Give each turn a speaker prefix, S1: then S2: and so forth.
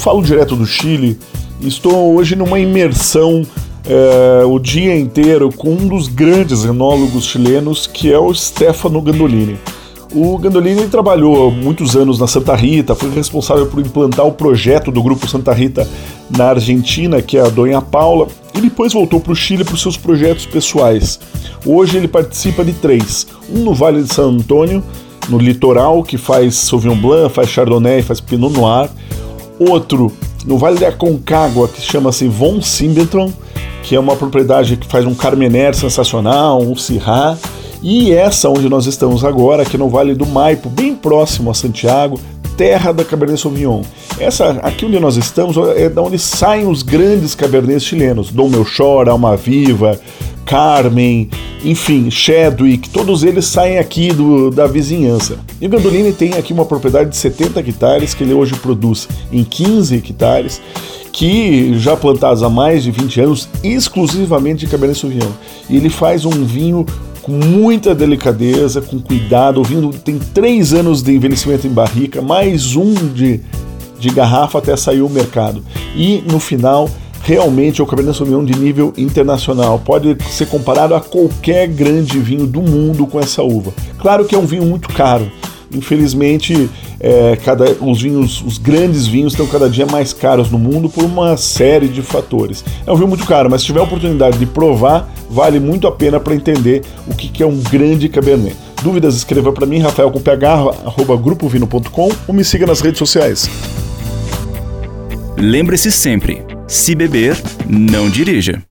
S1: Falo direto do Chile Estou hoje numa imersão é, o dia inteiro com um dos grandes enólogos chilenos, que é o Stefano Gandolini. O Gandolini trabalhou muitos anos na Santa Rita, foi responsável por implantar o projeto do Grupo Santa Rita na Argentina, que é a Donha Paula, e depois voltou para o Chile para os seus projetos pessoais. Hoje ele participa de três: um no Vale de San Antônio, no litoral, que faz Sauvignon Blanc, faz Chardonnay, faz Pinot Noir. Outro no Vale da Concagua, que chama-se Von Simbentron, que é uma propriedade que faz um Carmener sensacional, um Syrah, e essa onde nós estamos agora, aqui no Vale do Maipo, bem próximo a Santiago, terra da Cabernet Sauvignon. Essa aqui onde nós estamos é da onde saem os grandes Cabernets chilenos, Dom Melchor, Alma Viva, Carmen, enfim, Chadwick, todos eles saem aqui do, da vizinhança. E o Gandolini tem aqui uma propriedade de 70 hectares que ele hoje produz em 15 hectares que já plantados há mais de 20 anos, exclusivamente de Cabernet Sauvignon. E ele faz um vinho com muita delicadeza, com cuidado. O vinho tem três anos de envelhecimento em barrica, mais um de, de garrafa até sair o mercado. E no final, realmente é o Cabernet Sauvignon de nível internacional. Pode ser comparado a qualquer grande vinho do mundo com essa uva. Claro que é um vinho muito caro. Infelizmente, é, cada, os vinhos, os grandes vinhos estão cada dia mais caros no mundo por uma série de fatores. É um vinho muito caro, mas se tiver a oportunidade de provar, vale muito a pena para entender o que, que é um grande Cabernet. Dúvidas, escreva para mim, rafael com ph, grupovino.com ou me siga nas redes sociais.
S2: Lembre-se sempre, se beber, não dirija.